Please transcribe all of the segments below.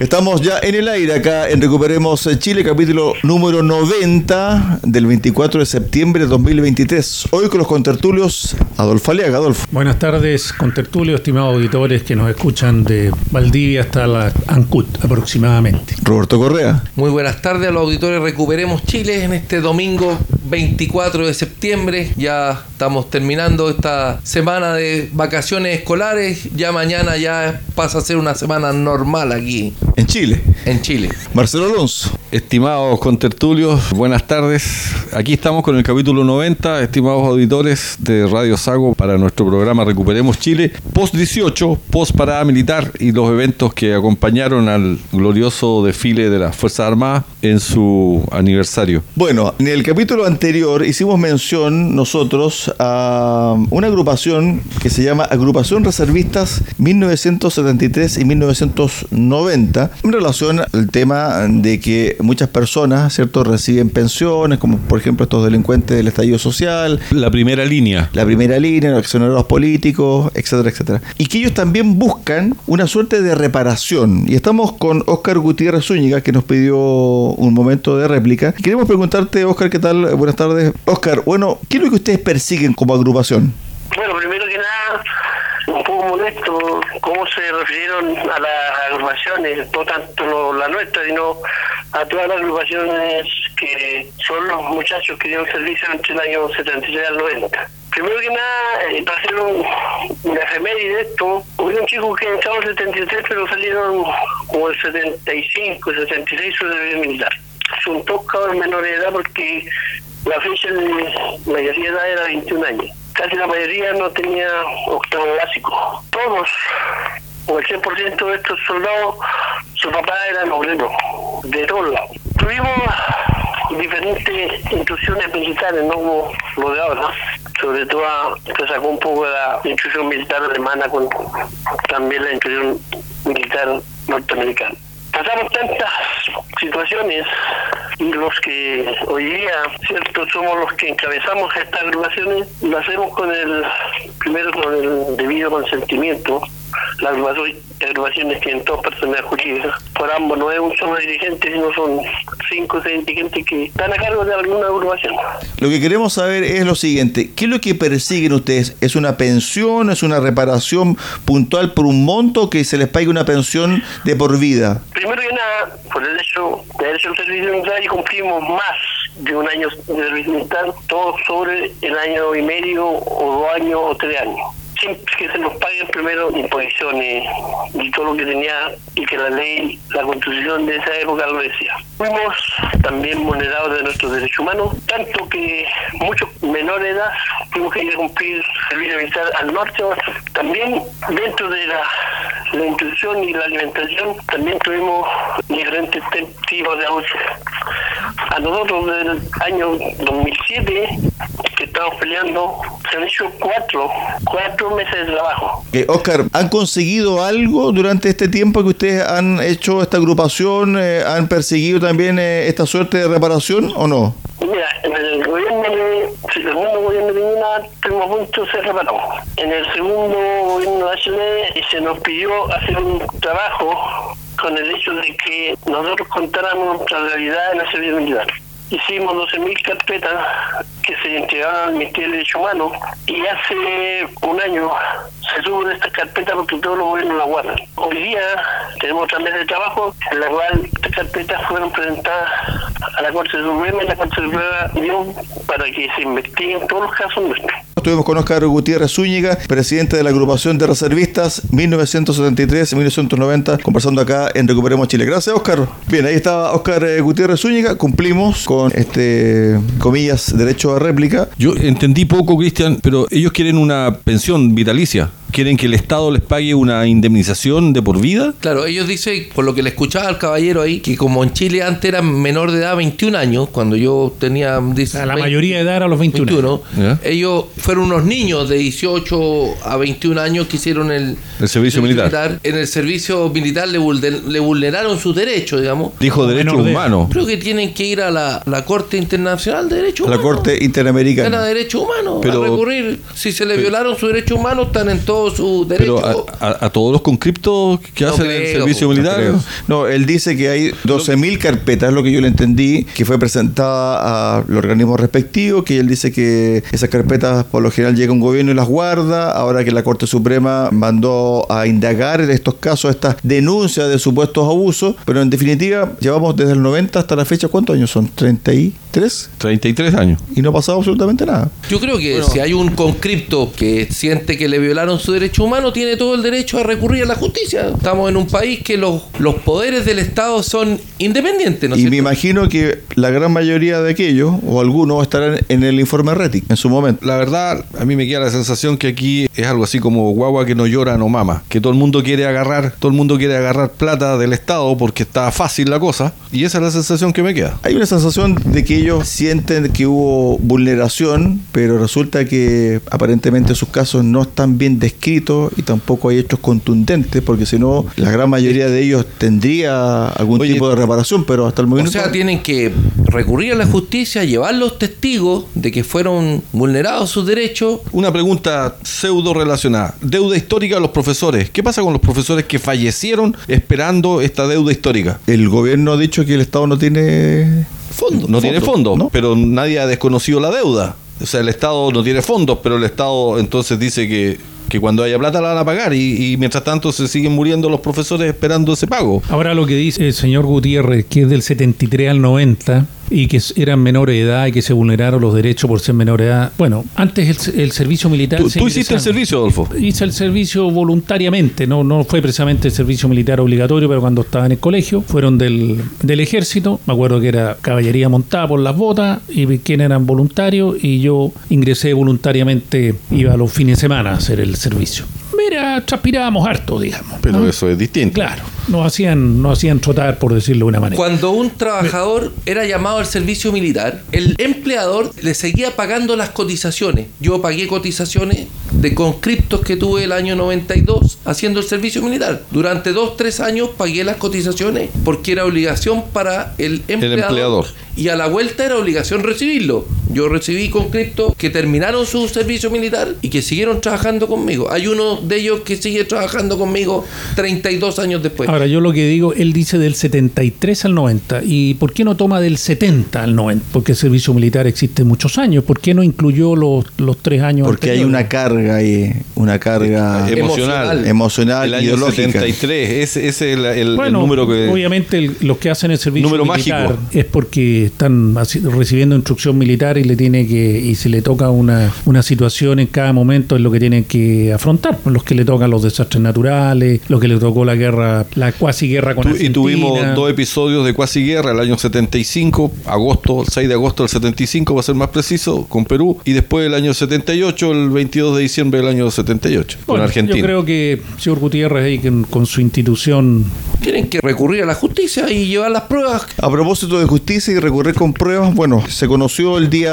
Estamos ya en el aire acá en Recuperemos Chile, capítulo número 90 del 24 de septiembre de 2023. Hoy con los contertulios Adolfo Aliaga. Adolfo. Buenas tardes, contertulios, estimados auditores que nos escuchan de Valdivia hasta la Ancut aproximadamente. Roberto Correa. Muy buenas tardes a los auditores Recuperemos Chile en este domingo 24 de septiembre. Ya estamos terminando esta semana de vacaciones escolares. Ya mañana ya pasa a ser una semana normal aquí. En Chile. En Chile. Marcelo Alonso. Estimados contertulios, buenas tardes. Aquí estamos con el capítulo 90, estimados auditores de Radio Sago para nuestro programa Recuperemos Chile, post 18, post parada militar y los eventos que acompañaron al glorioso desfile de las Fuerzas Armadas en su aniversario. Bueno, en el capítulo anterior hicimos mención nosotros a una agrupación que se llama Agrupación Reservistas 1973 y 1990 en relación al tema de que muchas personas, ¿cierto?, reciben pensiones, como por ejemplo estos delincuentes del estallido social. La primera línea. La primera línea, los accionarios políticos, etcétera, etcétera. Y que ellos también buscan una suerte de reparación. Y estamos con Óscar Gutiérrez Zúñiga, que nos pidió un momento de réplica. Queremos preguntarte, Óscar, ¿qué tal? Buenas tardes. Óscar, bueno, ¿qué es lo que ustedes persiguen como agrupación? Bueno, primero que nada, un poco molesto cómo se refirieron a las agrupaciones, no tanto la nuestra, sino a todas las agrupaciones que son los muchachos que dieron servicio entre el año 76 al 90. Primero que nada, eh, para hacer un, una efeméride de esto, hubo un chico que entró en el 73, pero salieron como el 75, 76 su servicio militar. Son todos cabros menores de edad porque la fecha de mayoría era 21 años casi la mayoría no tenía octavo básico. Todos, o el 100% de estos soldados, su papá era obrero, de todos lados. Tuvimos diferentes instrucciones militares, no como lo de ahora. Sobre todo se sacó un poco la instrucción militar alemana con también la instrucción militar norteamericana pasamos tantas situaciones y los que hoy día, cierto, somos los que encabezamos estas agrupaciones, lo hacemos con el, primero con el debido consentimiento las agrupaciones tienen dos personas jurídicas. Por ambos no es un solo dirigente, sino son cinco o seis dirigentes que están a cargo de alguna agrupación. Lo que queremos saber es lo siguiente, ¿qué es lo que persiguen ustedes? ¿Es una pensión, es una reparación puntual por un monto que se les pague una pensión de por vida? Primero que nada, por el hecho de haber hecho el servicio militar y cumplimos más de un año de servicio militar, todo sobre el año y medio o dos años o tres años siempre que se nos paguen primero imposiciones y todo lo que tenía y que la ley, la constitución de esa época lo decía. Fuimos también vulnerados de nuestros derechos humanos, tanto que muchos menores edad tuvimos que ir a cumplir servicio militar al norte. También dentro de la, la institución y la alimentación también tuvimos diferentes tipos de abusos. A nosotros desde el año 2007 que estamos peleando se han hecho cuatro, cuatro meses de trabajo. Eh, Oscar, ¿han conseguido algo durante este tiempo que ustedes han hecho esta agrupación? Eh, ¿Han perseguido también eh, esta suerte de reparación o no? Mira, en el gobierno de, si el segundo gobierno de Piñera estuvimos a punto de ser reparados. En el segundo gobierno de HD se nos pidió hacer un trabajo con el hecho de que nosotros contáramos nuestra realidad en la servicio militar hicimos 12.000 carpetas que se entregaban al Ministerio de Derechos Humanos y hace un año se suben estas carpetas porque todos los gobiernos la guardan. Hoy día tenemos otra mesa de trabajo en la cual estas carpetas fueron presentadas a la Corte Suprema y la Corte Suprema dio para que se investiguen todos los casos nuestros. Estuvimos con Oscar Gutiérrez Zúñiga, presidente de la agrupación de reservistas 1973-1990, conversando acá en Recuperemos Chile. Gracias, Oscar. Bien, ahí está Oscar eh, Gutiérrez Zúñiga. Cumplimos con este, comillas, derecho a réplica. Yo entendí poco, Cristian, pero ellos quieren una pensión vitalicia. Quieren que el Estado les pague una indemnización de por vida. Claro, ellos dicen, por lo que le escuchaba al caballero ahí, que como en Chile antes era menor de edad 21 años, cuando yo tenía... dice, la mayoría de edad era los 21. ellos fueron unos niños de 18 a 21 años que hicieron el, el servicio militar. En el servicio militar le, le vulneraron sus derechos, digamos. Dijo derechos humanos. Creo que tienen que ir a la, Corte Internacional de Derechos Humanos. La Corte Interamericana. de Derechos Humanos. Pero, a recurrir. Si se le violaron sus derechos humanos, están en todos sus derechos. Pero a, todos los conscriptos que hacen el servicio militar. No, él dice que hay 12.000 carpetas, lo que yo le entendí, que fue presentada al organismo respectivo, que él dice que esas carpetas por lo general llega un gobierno y las guarda, ahora que la Corte Suprema mandó a indagar en estos casos, estas denuncias de supuestos abusos, pero en definitiva llevamos desde el 90 hasta la fecha, ¿cuántos años son? ¿33? 33 años. Y no ha pasado absolutamente nada. Yo creo que si hay un conscripto que siente que le violaron su derecho humano, tiene todo el derecho a recurrir a la justicia. Estamos en un país que los, los poderes del Estado son independientes. ¿no y me imagino que la gran mayoría de aquellos, o algunos, estarán en el informe RETIC en su momento. La verdad, a mí me queda la sensación que aquí es algo así como guagua que no llora, no mama. Que todo el mundo quiere agarrar, todo el mundo quiere agarrar plata del Estado porque está fácil la cosa. Y esa es la sensación que me queda. Hay una sensación de que ellos sienten que hubo vulneración, pero resulta que aparentemente sus casos no están bien descritos y tampoco hay hechos contundentes, porque si no, la gran mayoría de ellos tendría algún tipo de reparación, pero hasta el momento... O sea, tienen que recurrir a la justicia, llevar los testigos de que fueron vulnerados sus derechos. Una pregunta pseudo relacionada. Deuda histórica de los profesores. ¿Qué pasa con los profesores que fallecieron esperando esta deuda histórica? El gobierno ha dicho que el Estado no tiene fondo. No tiene fondo, pero nadie ha desconocido la deuda. O sea, el Estado no tiene fondos, pero el Estado entonces dice que que cuando haya plata la van a pagar y, mientras tanto se siguen muriendo los profesores esperando ese pago. Ahora lo que dice el señor Gutiérrez, que es del 73 al 90 y que eran menores de edad y que se vulneraron los derechos por ser menores de edad. Bueno, antes el, servicio militar... ¿Tú, hiciste el servicio, Adolfo? Hice el servicio voluntariamente, no, no fue precisamente el servicio militar obligatorio, pero cuando estaba en el colegio, fueron del, del ejército, me acuerdo que era caballería montada por las botas y quién eran voluntarios y yo ingresé voluntariamente, iba a los fines de semana a hacer el servicio. Mira, transpirábamos harto, digamos. Pero eso es distinto. Claro, nos hacían, nos hacían trotar, por decirlo de una manera. Cuando un trabajador era llamado al servicio militar, el empleador le seguía pagando las cotizaciones. Yo pagué cotizaciones de conscriptos que tuve el año 92 haciendo el servicio militar. Durante dos, tres años pagué las cotizaciones porque era obligación para el empleador. El empleador. Y a la vuelta era obligación recibirlo. Yo recibí conscriptos que terminaron su servicio militar y que siguieron trabajando conmigo. Hay uno de ellos que sigue trabajando conmigo 32 años después. Ahora, yo lo que digo, él dice del 73 al 90. ¿Y por qué no toma del 70 al 90? Porque el servicio militar existe muchos años. ¿Por qué no incluyó los, los tres años Porque hay una carga ahí, una carga emocional, emocional el año 73, ese, es el, número que... Obviamente los que hacen el servicio militar es porque están recibiendo instrucción militar y le tiene que y se le toca una, una situación en cada momento es lo que tienen que afrontar los que le tocan los desastres naturales lo que le tocó la guerra la cuasi guerra con y tuvimos dos episodios de cuasi guerra el año 75 agosto el 6 de agosto del 75 va a ser más preciso con Perú y después el año 78 el 22 de diciembre del año 78 con Argentina yo creo que señor Gutiérrez ahí con su institución tienen que recurrir a la justicia y llevar las pruebas a propósito de justicia y recurrir con pruebas. Bueno, se conoció el día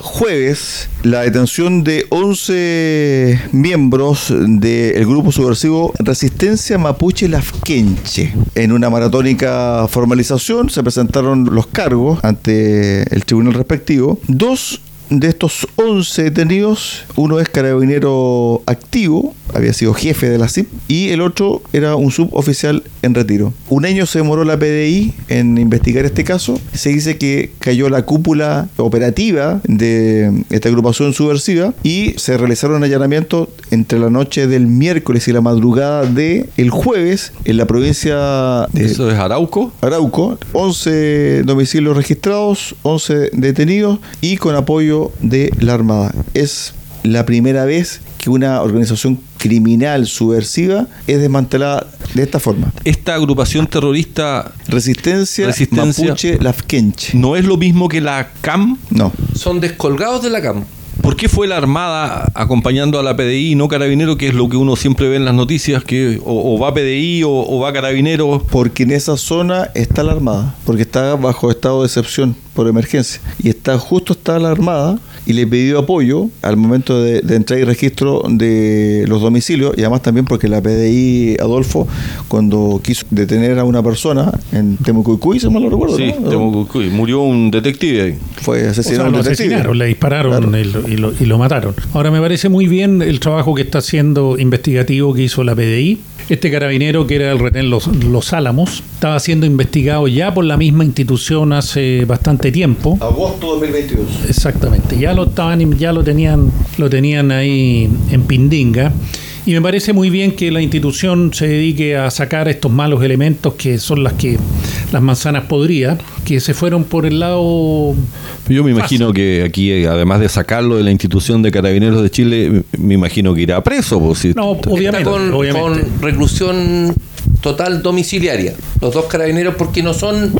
jueves la detención de 11 miembros del grupo subversivo Resistencia Mapuche Lafkenche. En una maratónica formalización se presentaron los cargos ante el tribunal respectivo. Dos de estos 11 detenidos, uno es carabinero activo, había sido jefe de la CIP, y el otro era un suboficial en retiro. Un año se demoró la PDI en investigar este caso. Se dice que cayó la cúpula operativa de esta agrupación subversiva y se realizaron allanamientos entre la noche del miércoles y la madrugada del el jueves en la provincia de... ¿Eso es Arauco? Arauco. 11 domicilios registrados, 11 detenidos y con apoyo de la Armada. Es la primera vez que una organización criminal subversiva es desmantelada de esta forma. Esta agrupación terrorista Resistencia, Resistencia Mapuche Lafkenche. ¿No es lo mismo que la CAM? No. Son descolgados de la CAM por qué fue la Armada acompañando a la PDI y no Carabinero, que es lo que uno siempre ve en las noticias, que o, va PDI o, va Carabinero? Porque en esa zona está la Armada, porque está bajo estado de excepción por emergencia. Y está justo está la Armada y le pidió apoyo al momento de, de entrar y registro de los domicilios y además también porque la PDI Adolfo cuando quiso detener a una persona en Temucuicuy, se me lo recuerdo. Sí, Temucuicuy. Murió un detective ahí. Fue asesinado lo asesinaron, le dispararon y, lo, y lo mataron. Ahora me parece muy bien el trabajo que está haciendo investigativo que hizo la PDI este carabinero, que era el retén Los, Los Álamos, estaba siendo investigado ya por la misma institución hace bastante tiempo. Agosto 2022. Exactamente. Ya lo estaban, ya lo tenían, lo tenían ahí en Pindinga. Y me parece muy bien que la institución se dedique a sacar estos malos elementos que son las que las manzanas podrías, que se fueron por el lado. Yo me imagino que aquí, además de sacarlo de la institución de Carabineros de Chile, me imagino que irá preso. Pues, no, obviamente, con, con reclusión total domiciliaria. Los dos carabineros, porque no son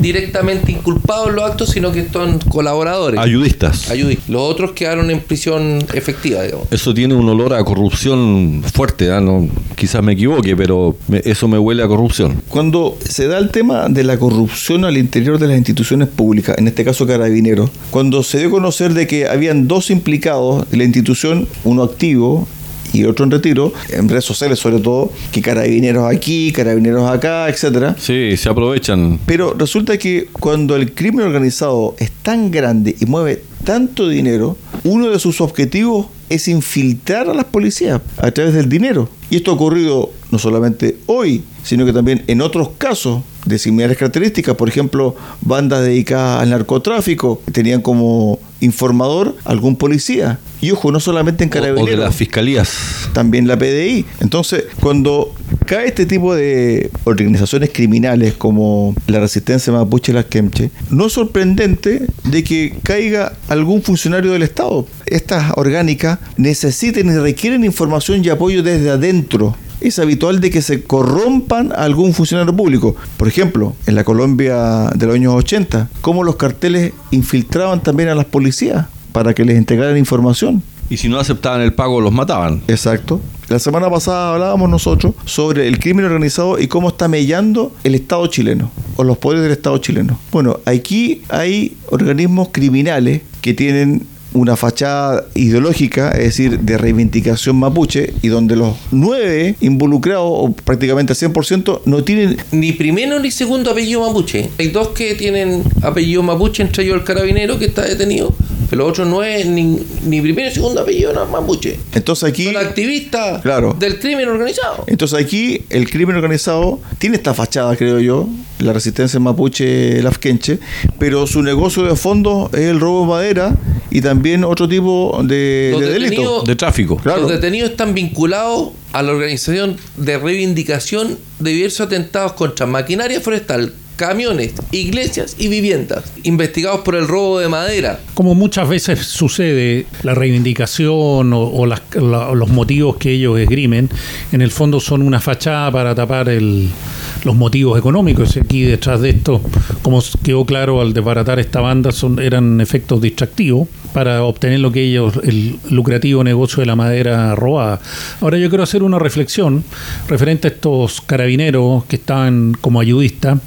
directamente inculpados en los actos, sino que son colaboradores. Ayudistas. Ayudistas. Los otros quedaron en prisión efectiva, digamos. Eso tiene un olor a corrupción fuerte, no, quizás me equivoque, pero eso me huele a corrupción. Cuando se da el tema de la corrupción al interior de las instituciones públicas, en este caso Carabineros, cuando se dio a conocer de que habían dos implicados de la institución, uno activo y otro en retiro, en redes sociales sobre todo, que carabineros aquí, carabineros acá, etcétera. Sí, se aprovechan. Pero resulta que cuando el crimen organizado es tan grande y mueve tanto dinero, uno de sus objetivos es infiltrar a las policías a través del dinero. Y esto ha ocurrido no solamente hoy, sino que también en otros casos de similares características. Por ejemplo, bandas dedicadas al narcotráfico tenían como informador algún policía. Y ojo, no solamente en Carabineros. O de las fiscalías. También la PDI. Entonces, cuando cae este tipo de organizaciones criminales como la Resistencia Mapuche y las Kemche, no es sorprendente de que caiga algún funcionario del Estado. Estas orgánicas necesiten y requieren información y apoyo desde adentro es habitual de que se corrompan a algún funcionario público. Por ejemplo, en la Colombia de los años 80, cómo los carteles infiltraban también a las policías para que les entregaran información. Y si no aceptaban el pago, los mataban. Exacto. La semana pasada hablábamos nosotros sobre el crimen organizado y cómo está mellando el Estado chileno o los poderes del Estado chileno. Bueno, aquí hay organismos criminales que tienen una fachada ideológica, es decir, de reivindicación mapuche, y donde los nueve involucrados, o prácticamente al 100%, no tienen... Ni primero ni segundo apellido mapuche. Hay dos que tienen apellido mapuche, entre ellos el carabinero que está detenido, los otros no es ni, ni primero ni segundo apellido no, mapuche. Entonces aquí... Son activistas del crimen organizado. Entonces aquí el crimen organizado tiene esta fachada, creo yo, la resistencia mapuche lafkenche, pero su negocio de fondo es el robo de madera y también otro tipo de, delito. De tráfico. Los detenidos están vinculados a la organización de reivindicación de diversos atentados contra maquinaria forestal, camiones, iglesias y viviendas, investigados por el robo de madera. Como muchas veces sucede, la reivindicación o, los motivos que ellos esgrimen, en el fondo son una fachada para tapar los motivos económicos. Aquí detrás de esto, como quedó claro al desbaratar esta banda, son, eran efectos distractivos para obtener lo que ellos, el lucrativo negocio de la madera robada. Ahora yo quiero hacer una reflexión referente a estos carabineros que estaban como ayudistas.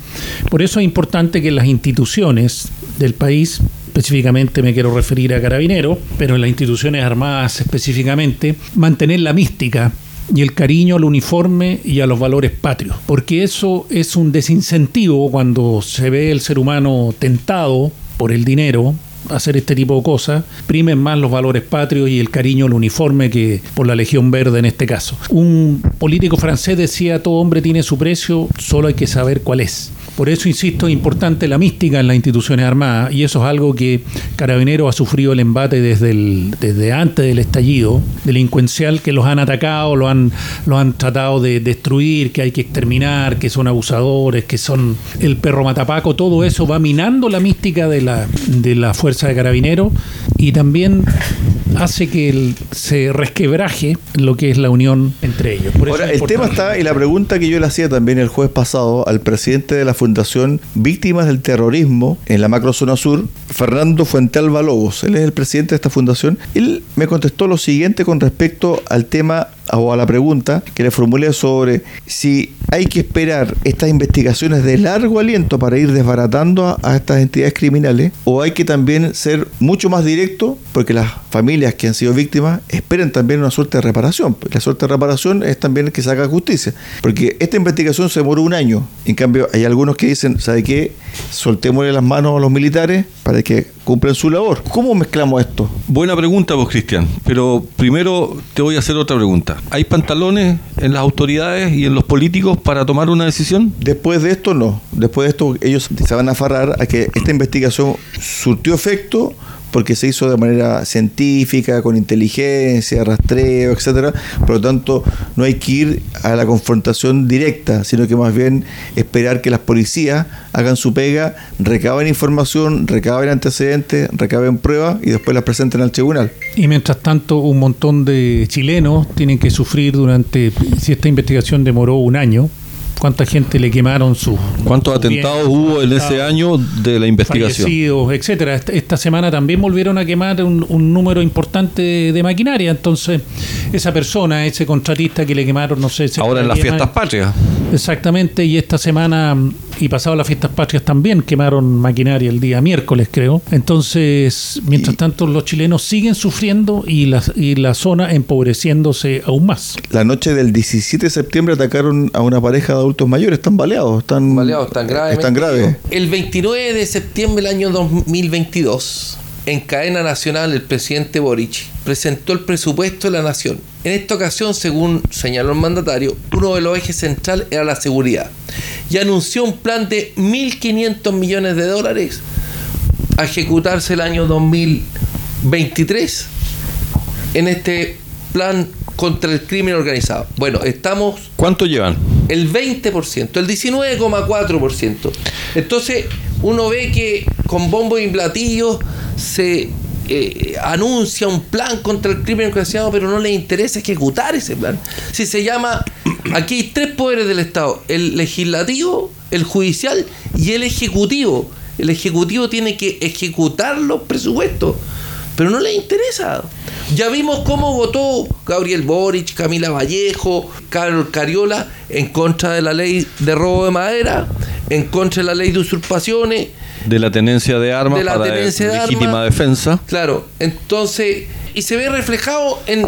Por eso es importante que las instituciones del país específicamente me quiero referir a carabineros, pero en las instituciones armadas específicamente, mantener la mística y el cariño al uniforme y a los valores patrios, porque eso es un desincentivo cuando se ve el ser humano tentado por el dinero, hacer este tipo de cosas, primen más los valores patrios y el cariño al uniforme que por la Legión Verde en este caso. Un político francés decía, todo hombre tiene su precio, solo hay que saber cuál es. Por eso, insisto, es importante la mística en las instituciones armadas y eso es algo que Carabineros ha sufrido el embate desde, el, desde antes del estallido delincuencial, que los han atacado, lo han, lo han tratado de destruir, que hay que exterminar, que son abusadores, que son el perro matapaco, todo eso va minando la mística de la, de la fuerza de Carabineros y también hace que el- se resquebraje lo que es la unión entre ellos. Por eso Ahora, el tema está, y la pregunta que yo le hacía también el jueves pasado al presidente de la Fundación Víctimas del Terrorismo en la macrozona sur, Fernando Fuentealba Lobos, él es el presidente de esta fundación, él me contestó lo siguiente con respecto al tema o a la pregunta que le formulé sobre si hay que esperar estas investigaciones de largo aliento para ir desbaratando a, estas entidades criminales o hay que también ser mucho más directo porque las familias que han sido víctimas esperan también una suerte de reparación. La suerte de reparación es también que se haga justicia. Porque esta investigación se demoró un año. En cambio, hay algunos que dicen, ¿sabe qué? Soltémosle las manos a los militares para que cumplan su labor. ¿Cómo mezclamos esto? Buena pregunta, vos, Cristian. Pero primero te voy a hacer otra pregunta. ¿Hay pantalones en las autoridades y en los políticos para tomar una decisión? Después de esto, no. Después de esto, ellos se van a aferrar a que esta investigación surtió efecto porque se hizo de manera científica, con inteligencia, rastreo, etcétera. Por lo tanto, no hay que ir a la confrontación directa, sino que más bien esperar que las policías hagan su pega, recaben información, recaben antecedentes, recaben pruebas y después las presenten al tribunal. Y mientras tanto, un montón de chilenos tienen que sufrir durante, si esta investigación demoró un año, cuánta gente le quemaron su ¿Cuántos atentados hubo en ese año de la investigación? fallecidos, etcétera. Esta, semana también volvieron a quemar un, un número importante de, de maquinaria. Entonces, esa persona, ese contratista que le quemaron, no sé, Ahora en las 10 fiestas patrias. Exactamente, y esta semana y pasado las fiestas patrias también quemaron maquinaria el día miércoles, creo. Entonces, mientras tanto, los chilenos siguen sufriendo y la, y la zona empobreciéndose aún más. La noche del 17 de septiembre atacaron a una pareja de adultos mayores, están baleados, están, Baleados tan graves. Están graves. El 29 de septiembre del año 2022, en cadena nacional, el presidente Boric presentó el presupuesto de la nación. En esta ocasión, según señaló el mandatario, uno de los ejes centrales era la seguridad y anunció un plan de 1.500 millones de dólares a ejecutarse el año 2023 en este plan contra el crimen organizado. Bueno, estamos ¿Cuánto llevan? el 20%, el 19,4%. Entonces, uno ve que con bombo y platillos se eh, anuncia un plan contra el crimen organizado, pero no le interesa ejecutar ese plan. Si se llama, aquí hay tres poderes del Estado, el legislativo, el judicial y el ejecutivo. El ejecutivo tiene que ejecutar los presupuestos, pero no le interesa. Ya vimos cómo votó Gabriel Boric, Camila Vallejo, Carol Cariola en contra de la ley de robo de madera, en contra de la ley de usurpaciones. De la tenencia de armas De la para tenencia de legítima armas. defensa. Claro, entonces, y se ve reflejado en,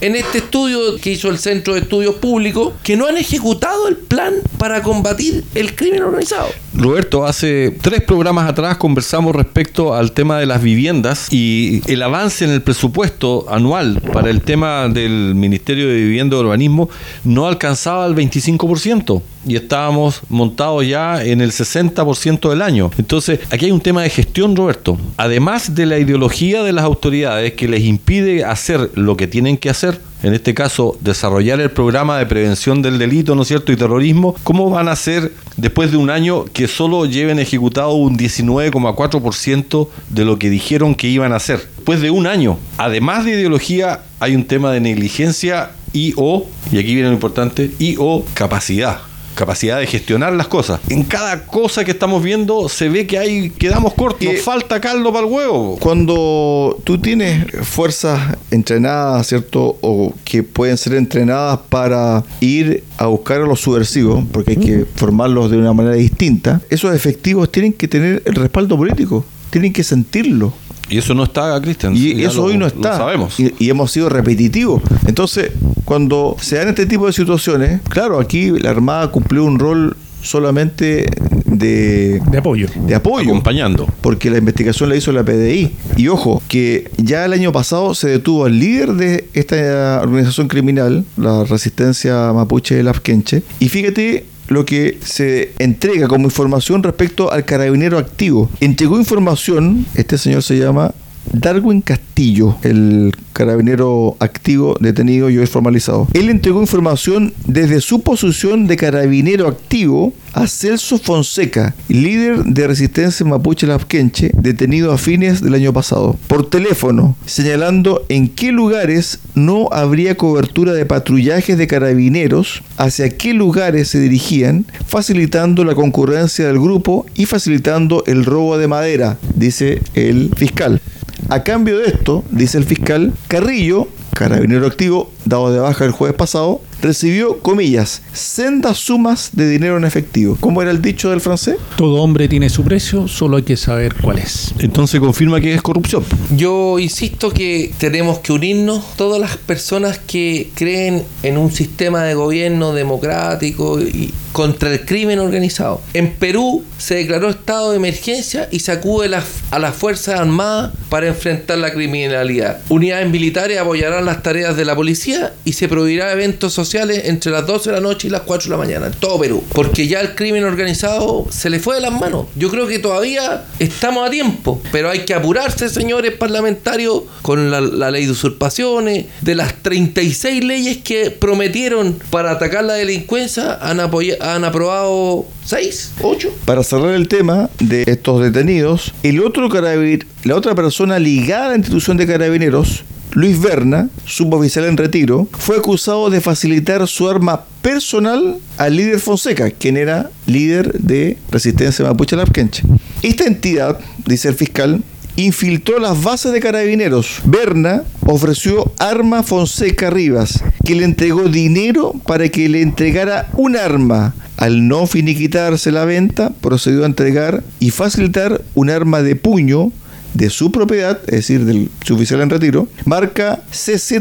en este estudio que hizo el Centro de Estudios Públicos, que no han ejecutado el plan para combatir el crimen organizado. Roberto, hace tres programas atrás conversamos respecto al tema de las viviendas y el avance en el presupuesto anual para el tema del Ministerio de Vivienda y Urbanismo no alcanzaba el 25% y estábamos montados ya en el 60% del año. Entonces, aquí hay un tema de gestión, Roberto. Además de la ideología de las autoridades que les impide hacer lo que tienen que hacer, en este caso, desarrollar el programa de prevención del delito, ¿no es cierto?, y terrorismo, ¿cómo van a hacer después de un año que solo lleven ejecutado un 19,4% de lo que dijeron que iban a hacer? Después de un año, además de ideología, hay un tema de negligencia y o, y aquí viene lo importante, y o capacidad capacidad de gestionar las cosas. En cada cosa que estamos viendo se ve que hay quedamos cortos, nos falta caldo para el huevo. Cuando tú tienes fuerzas entrenadas, ¿cierto? O que pueden ser entrenadas para ir a buscar a los subversivos, porque hay que formarlos de una manera distinta, esos efectivos tienen que tener el respaldo político, tienen que sentirlo. Y eso no está, Cristian. Y eso lo- hoy no lo está. sabemos. Y, y hemos sido repetitivos. Entonces, cuando se dan este tipo de situaciones, claro, aquí la Armada cumplió un rol solamente de, De apoyo. de apoyo. Acompañando. Porque la investigación la hizo la PDI. Y ojo, que ya el año pasado se detuvo al líder de esta organización criminal, la Resistencia Mapuche de Lafkenche. Y fíjate lo que se entrega como información respecto al carabinero activo. Entregó información, este señor se llama Darwin Castillo, el carabinero activo detenido y hoy formalizado. Él entregó información desde su posición de carabinero activo a Celso Fonseca, líder de resistencia mapuche lapquenche, detenido a fines del año pasado, por teléfono, señalando en qué lugares no habría cobertura de patrullajes de carabineros, hacia qué lugares se dirigían, facilitando la concurrencia del grupo y facilitando el robo de madera, dice el fiscal. A cambio de esto, dice el fiscal, Carrillo, carabinero activo, dado de baja el jueves pasado, recibió, comillas, sendas sumas de dinero en efectivo. ¿Cómo era el dicho del francés? Todo hombre tiene su precio, solo hay que saber cuál es. Entonces confirma que es corrupción. Yo insisto que tenemos que unirnos todas las personas que creen en un sistema de gobierno democrático y contra el crimen organizado. En Perú se declaró estado de emergencia y se acude a las Fuerzas Armadas para enfrentar la criminalidad. Unidades militares apoyarán las tareas de la policía y se prohibirá eventos sociales entre las 12 de la noche y las 4 de la mañana en todo Perú. Porque ya el crimen organizado se le fue de las manos. Yo creo que todavía estamos a tiempo, pero hay que apurarse, señores parlamentarios, con la, ley de usurpaciones, de las 36 leyes que prometieron para atacar la delincuencia, han, han aprobado seis, ocho. Para cerrar el tema de estos detenidos, el otro carabinero, la otra persona ligada a la institución de carabineros, Luis Berna, suboficial en retiro, fue acusado de facilitar su arma personal al líder Fonseca, quien era líder de Resistencia Mapuche Lapquenche. Esta entidad, dice el fiscal, infiltró las bases de carabineros. Berna ofreció arma Fonseca Rivas, que le entregó dinero para que le entregara un arma. Al no finiquitarse la venta, procedió a entregar y facilitar un arma de puño de su propiedad, es decir, del oficial en retiro, marca CZ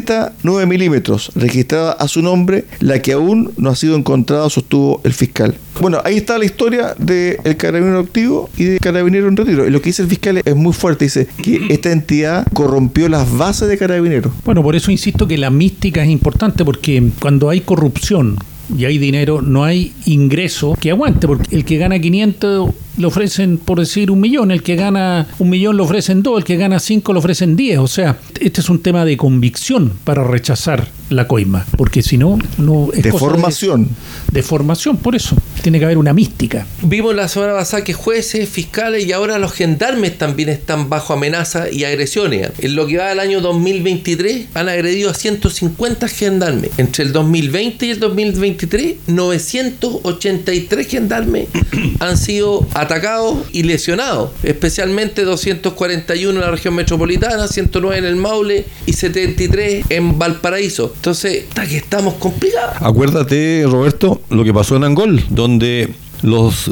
9 milímetros, registrada a su nombre, la que aún no ha sido encontrada, sostuvo el fiscal. Bueno, ahí está la historia del carabinero activo y del carabinero en retiro. Y lo que dice el fiscal es muy fuerte, dice que esta entidad corrompió las bases de carabineros. Bueno, por eso insisto que la mística es importante, porque cuando hay corrupción, y hay dinero, no hay ingreso que aguante, porque el que gana 500 le ofrecen, por decir, un millón, el que gana un millón le ofrecen dos, el que gana cinco le ofrecen diez. O sea, este es un tema de convicción para rechazar la coima, porque si no, no es de formación. De, formación, por eso. Tiene que haber una mística. Vimos la semana pasada que jueces, fiscales y ahora los gendarmes también están bajo amenaza y agresiones. En lo que va del año 2023 han agredido a 150 gendarmes. Entre el 2020 y el 2023, 983 gendarmes han sido atacados y lesionados, especialmente 241 en la región metropolitana, 109 en el Maule y 73 en Valparaíso. Entonces, está que estamos complicados. Acuérdate, Roberto, lo que pasó en Angol, donde los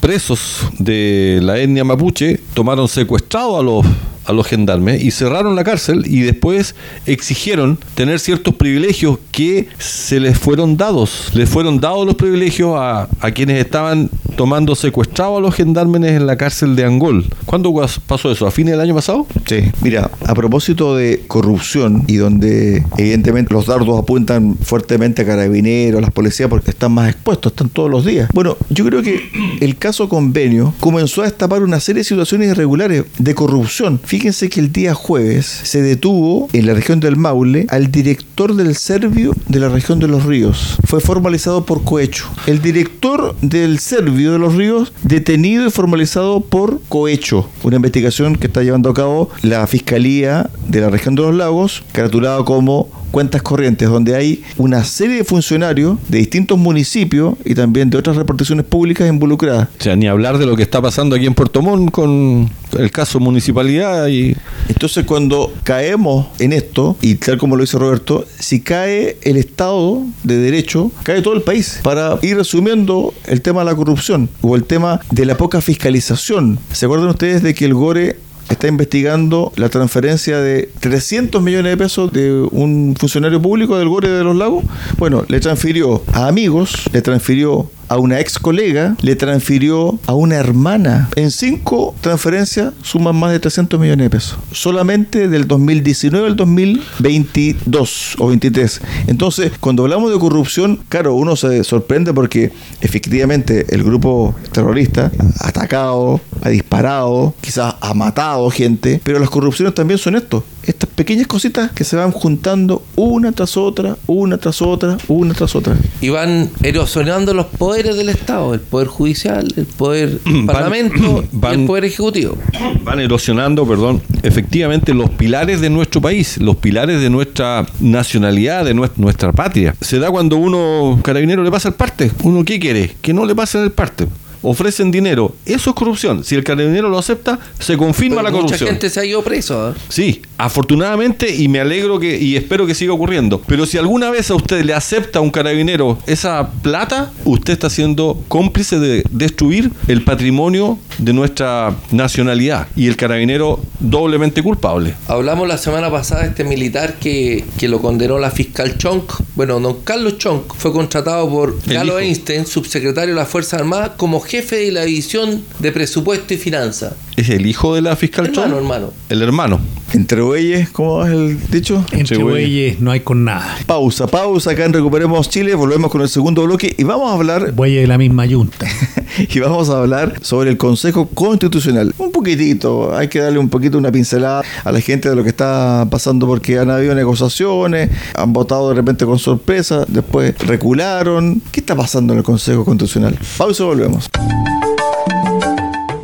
presos de la etnia mapuche tomaron secuestrado a los a los gendarmes y cerraron la cárcel y después exigieron tener ciertos privilegios que se les fueron dados. Les fueron dados los privilegios a, a quienes estaban tomando secuestrados a los gendarmes en la cárcel de Angol. ¿Cuándo pasó eso? ¿A fines del año pasado? Sí, mira, a propósito de corrupción y donde evidentemente los dardos apuntan fuertemente a carabineros, a las policías porque están más expuestos, están todos los días. Bueno, yo creo que el caso convenio comenzó a destapar una serie de situaciones irregulares de corrupción. Fíjense que el día jueves se detuvo en la región del Maule al director del Servio de la región de los ríos. Fue formalizado por cohecho. El director del Servio de los Ríos detenido y formalizado por cohecho. Una investigación que está llevando a cabo la Fiscalía de la región de los lagos, caratulada como cuentas corrientes, donde hay una serie de funcionarios de distintos municipios y también de otras reparticiones públicas involucradas. O sea, ni hablar de lo que está pasando aquí en Puerto Montt con el caso municipalidad y... Entonces cuando caemos en esto, y tal como lo dice Roberto, si cae el Estado de Derecho, cae todo el país. Para ir resumiendo el tema de la corrupción o el tema de la poca fiscalización. ¿Se acuerdan ustedes de que el GORE está investigando la transferencia de 300 millones de pesos de un funcionario público del Gore de los Lagos. Bueno, le transfirió a amigos, le transfirió a una ex colega, le transfirió a una hermana. En cinco transferencias suman más de 300 millones de pesos. Solamente del 2019 al 2022 o 23. Entonces, cuando hablamos de corrupción, claro, uno se sorprende porque efectivamente el grupo terrorista ha atacado, ha disparado, quizás ha matado gente, pero las corrupciones también son esto. Estas pequeñas cositas que se van juntando una tras otra, una tras otra, una tras otra. Y van erosionando los poderes del Estado, el poder judicial, el poder parlamento y el poder ejecutivo. Van erosionando, perdón, efectivamente los pilares de nuestro país, los pilares de nuestra nacionalidad, de nuestra patria. Se da cuando uno, carabinero, le pasa el parte. ¿Uno qué quiere? Que no le pasen el parte ofrecen dinero. Eso es corrupción. Si el carabinero lo acepta, se confirma la corrupción. Mucha gente se ha ido preso. ¿eh? Sí, afortunadamente y me alegro que y espero que siga ocurriendo. Pero si alguna vez a usted le acepta un carabinero esa plata, usted está siendo cómplice de destruir el patrimonio de nuestra nacionalidad y el carabinero doblemente culpable. Hablamos la semana pasada de este militar que, que lo condenó la fiscal Chonk. Bueno, don Carlos Chonk fue contratado por Carlos Einstein, subsecretario de las Fuerzas Armadas, como jefe de la división de presupuesto y finanzas. ¿Es el hijo de la fiscal hermano, hermano. El hermano. Entre bueyes, ¿cómo es el dicho? Entre bueyes no hay con nada. Pausa, pausa, acá en Recuperemos Chile, volvemos con el segundo bloque y vamos a hablar... Bueyes de la misma yunta. y vamos a hablar sobre el Consejo Constitucional. Un poquitito, hay que darle un poquito una pincelada a la gente de lo que está pasando porque han habido negociaciones, han votado de repente con sorpresa, después recularon. ¿Qué está pasando en el Consejo Constitucional? Pausa y volvemos.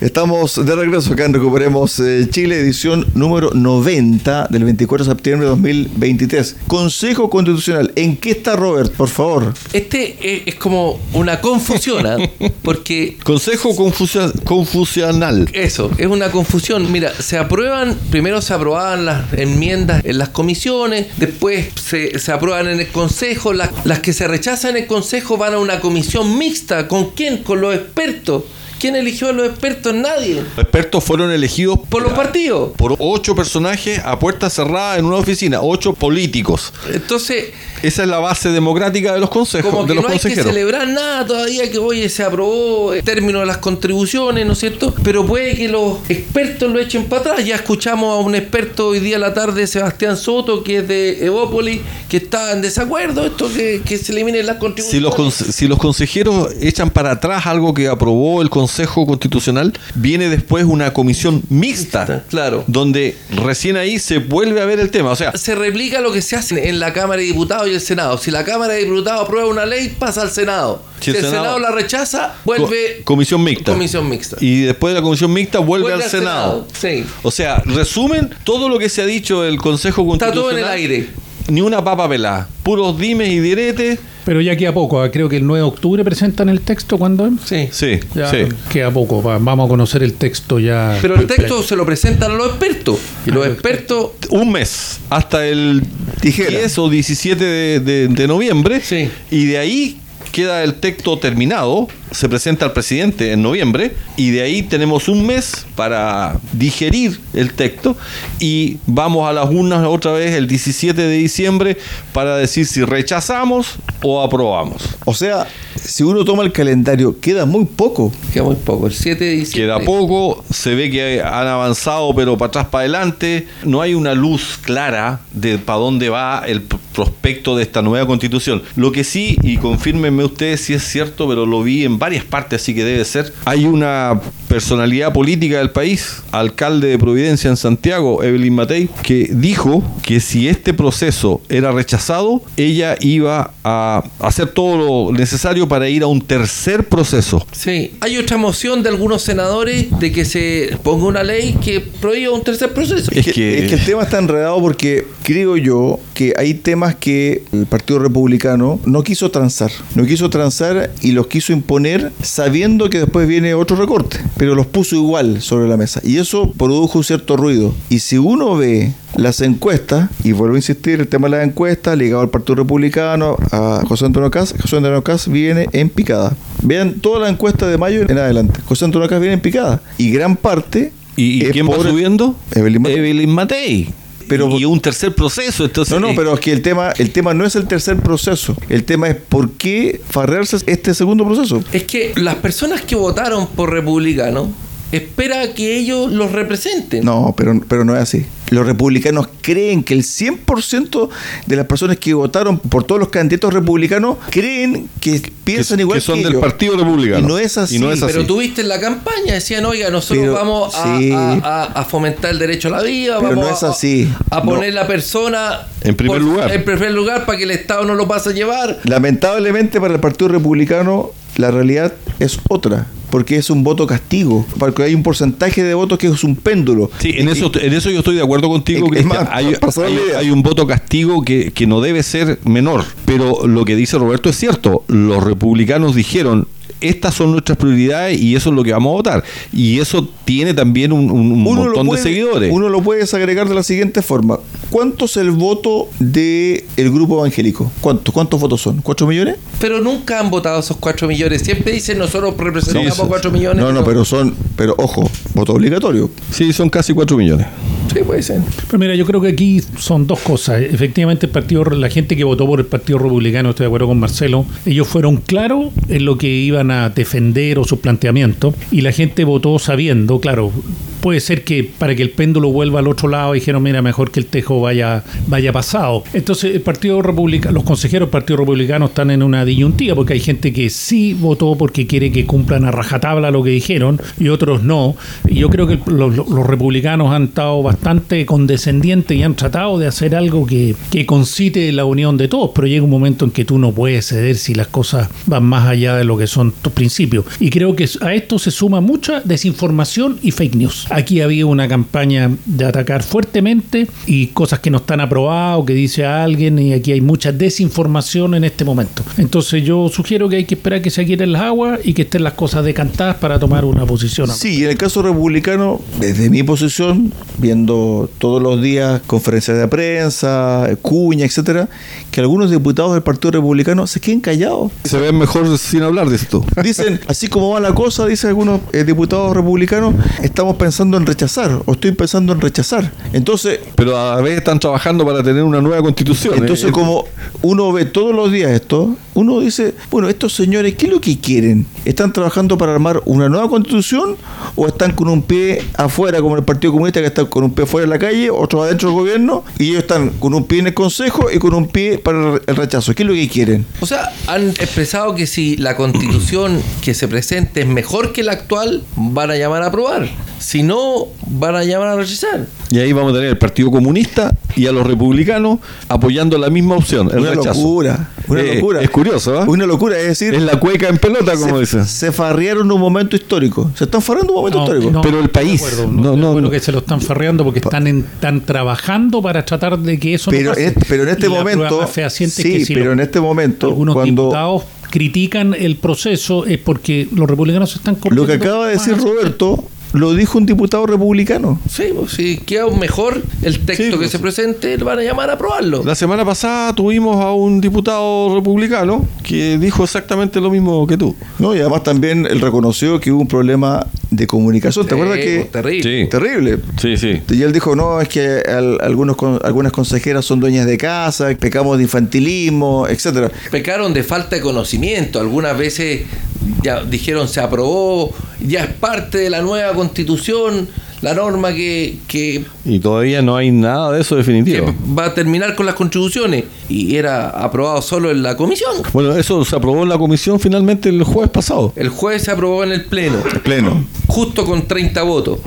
Estamos de regreso acá en Recuperemos eh, Chile, edición número 90 del 24 de septiembre de 2023. Consejo Constitucional, ¿en qué está Robert, por favor? Este es, como una confusión, ¿ah? porque... Consejo Confusional. Eso, es una confusión. Mira, se aprueban, primero se aprobaban las enmiendas en las comisiones, después se, aprueban en el Consejo, las, las que se rechazan en el Consejo van a una comisión mixta. ¿Con quién? Con los expertos. ¿Quién eligió a los expertos? Nadie. Los expertos fueron elegidos por los partidos. Por ocho personajes a puerta cerrada en una oficina, ocho políticos. Entonces, esa es la base democrática de los consejos. Como que no hay que celebrar nada todavía que hoy se aprobó el término de las contribuciones, ¿no es cierto? Pero puede que los expertos lo echen para atrás. Ya escuchamos a un experto hoy día a la tarde, Sebastián Soto, que es de Evópolis, que está en desacuerdo esto que, que se eliminen las contribuciones. Si los, si los consejeros echan para atrás algo que aprobó el Consejo Consejo Constitucional, viene después una comisión mixta, claro. donde recién ahí se vuelve a ver el tema. O sea, se replica lo que se hace en la Cámara de Diputados y el Senado. Si la Cámara de Diputados aprueba una ley, pasa al Senado. Si, el, Senado, la rechaza, vuelve comisión mixta. Comisión mixta. Y después de la comisión mixta vuelve, al, Senado. Sí. O sea, resumen todo lo que se ha dicho del Consejo Constitucional. Está todo en el aire. Ni una papa pelada. Puros dimes y diretes pero ya queda poco, ah, creo que el 9 de octubre presentan el texto cuando Sí, sí, ya Queda poco, vamos a conocer el texto ya. Pero el texto se lo presentan a los expertos. Y los expertos. Un mes, hasta el 10 o 17 de, de noviembre. Sí. Y de ahí queda el texto terminado, se presenta al presidente en noviembre y de ahí tenemos un mes para digerir el texto y vamos a las urnas otra vez el 17 de diciembre para decir si rechazamos o aprobamos. O sea, si uno toma el calendario, queda muy poco. Queda muy poco, el 7 de diciembre. Queda poco, se ve que han avanzado, pero para atrás, para adelante. No hay una luz clara de para dónde va el prospecto de esta nueva constitución. Lo que sí, y confírmenme ustedes si es cierto, pero lo vi en varias partes, así que debe ser. Hay una personalidad política del país, alcalde de Providencia en Santiago, Evelyn Matei, que dijo que si este proceso era rechazado, ella iba a hacer todo lo necesario para ir a un tercer proceso. Sí, hay otra moción de algunos senadores de que se ponga una ley que prohíba un tercer proceso. Es que- es que el tema está enredado porque creo yo que hay temas que el Partido Republicano no quiso transar. No quiso transar y los quiso imponer sabiendo que después viene otro recorte. Pero los puso igual sobre la mesa. Y eso produjo un cierto ruido. Y si uno ve las encuestas, y vuelvo a insistir, el tema de las encuestas ligado al Partido Republicano, a José Antonio Caz, José Antonio Caz viene en picada. Vean todas las encuestas de mayo en adelante. José Antonio Caz viene en picada. Y gran parte... ¿Y, y quién va subiendo? Evelyn Matei. Evelyn Matei. Pero- y un tercer proceso, entonces No, no, eh, pero es que el tema, el tema no es el tercer proceso. El tema es por qué farrearse este segundo proceso. Es que las personas que votaron por republicano espera que ellos los representen. No, pero, pero no es así. Los republicanos creen que el 100% de las personas que votaron por todos los candidatos republicanos creen que piensan que, igual que son que del ellos. Partido Republicano. Y no es así. Y no es así. Pero tuviste en la campaña, decían, oiga, nosotros Pero, vamos a, sí. a- a- a fomentar el derecho a la vida, Pero vamos no es a- así. a, No. poner la persona En primer lugar. En primer lugar, para que el Estado no lo pase a llevar. Lamentablemente para el Partido Republicano la realidad es otra, porque es un voto castigo, porque hay un porcentaje de votos que es un péndulo. Sí, en eso, en eso yo estoy de acuerdo contigo, Cristian. más, hay, hay un voto castigo que, que no debe ser menor. Pero lo que dice Roberto es cierto. Los republicanos dijeron, estas son nuestras prioridades y eso es lo que vamos a votar. Y eso tiene también un, montón puede- de seguidores. Uno lo puede desagregar de la siguiente forma. ¿Cuánto es el voto del grupo evangélico? ¿Cuántos? ¿Cuántos votos son? ¿Cuatro millones? Pero nunca han votado esos 4 millones. Siempre dicen, nosotros representamos Sí. 4 millones. No, no, pero son, pero ojo, voto obligatorio. Sí, son casi 4 millones. Sí, puede ser. Pero mira, yo creo que aquí son dos cosas. Efectivamente, el partido, la gente que votó por el Partido Republicano, estoy de acuerdo con Marcelo, ellos fueron claros en lo que iban a defender o sus planteamientos, y la gente votó sabiendo, claro, puede ser que para que el péndulo vuelva al otro lado dijeron, mira, mejor que el tejo vaya, vaya pasado. Entonces, el Partido Republicano, los consejeros del Partido Republicano están en una disyuntiva, porque hay gente que sí votó porque quiere que cumplan a rajatabla lo que dijeron, y otros no. Y yo creo que los, republicanos han estado bastante condescendientes y han tratado de hacer algo que, que concite la unión de todos, pero llega un momento en que tú no puedes ceder si las cosas van más allá de lo que son tus principios. Y creo que a esto se suma mucha desinformación y fake news. Aquí había una campaña de atacar fuertemente y cosas que no están aprobadas o que dice alguien y aquí hay mucha desinformación en este momento. Entonces yo sugiero que hay que esperar que se aquieten las aguas y que estén las cosas decantadas para tomar una posición. Sí, en el caso republicano, desde mi posición, viendo todos los días conferencias de prensa, cuña, etcétera, que algunos diputados del Partido Republicano se queden callados. Se ven mejor sin hablar de esto. Dicen, así como va la cosa, dicen algunos eh, diputados republicanos, estamos pensando en rechazar, o estoy pensando en rechazar. Entonces, Pero a la vez están trabajando para tener una nueva constitución. entonces Eh, como uno ve todos los días esto, uno dice, bueno, estos señores, ¿qué es lo que quieren? ¿Están trabajando para armar una nueva constitución o están con un pie afuera, como el Partido Comunista, que está con un pie fuera en la calle, otros adentro del gobierno, y ellos están con un pie en el Consejo y con un pie para el rechazo? ¿Qué es lo que quieren? O sea, han expresado que si la constitución que se presente es mejor que la actual, van a llamar a aprobar. Si no, van a llamar a rechazar. Y ahí vamos a tener el Partido Comunista y a los republicanos apoyando la misma opción, el una rechazo. locura, una Eh, locura. Es curioso, ¿ah? Una locura, es decir, Es la cueca en pelota, como se, dicen. se farrearon un momento histórico. Se están farreando un momento histórico. Pero el país, acuerdo, no, no, no. que se lo están farreando porque están, en- están trabajando para tratar de que eso Pero no pase. en- pero en este Y momento- sí, que si pero lo- en este momento, algunos cuando- diputados critican el proceso es porque los republicanos se están Lo que acaba de decir Roberto lo dijo un diputado republicano. Sí, pues, si queda mejor el texto Sí, que pues, se presente, lo van a llamar a aprobarlo. La semana pasada tuvimos a un diputado republicano que dijo exactamente lo mismo que tú. No, y además también él reconoció que hubo un problema de comunicación. ¿Te Sí, acuerdas que pues, terrible. Sí. terrible? Sí, sí. Y él dijo, no, es que al- algunos con- algunas consejeras son dueñas de casa, pecamos de infantilismo, etcétera. Pecaron de falta de conocimiento. Algunas veces ya dijeron se aprobó, ya es parte de la nueva constitución, la norma que, que, Y todavía no hay nada de eso definitivo. va a terminar con las contribuciones. Y era aprobado solo en la comisión. Bueno, eso se aprobó en la comisión finalmente el jueves pasado. El jueves se aprobó en el pleno, Pleno. justo con 30 votos.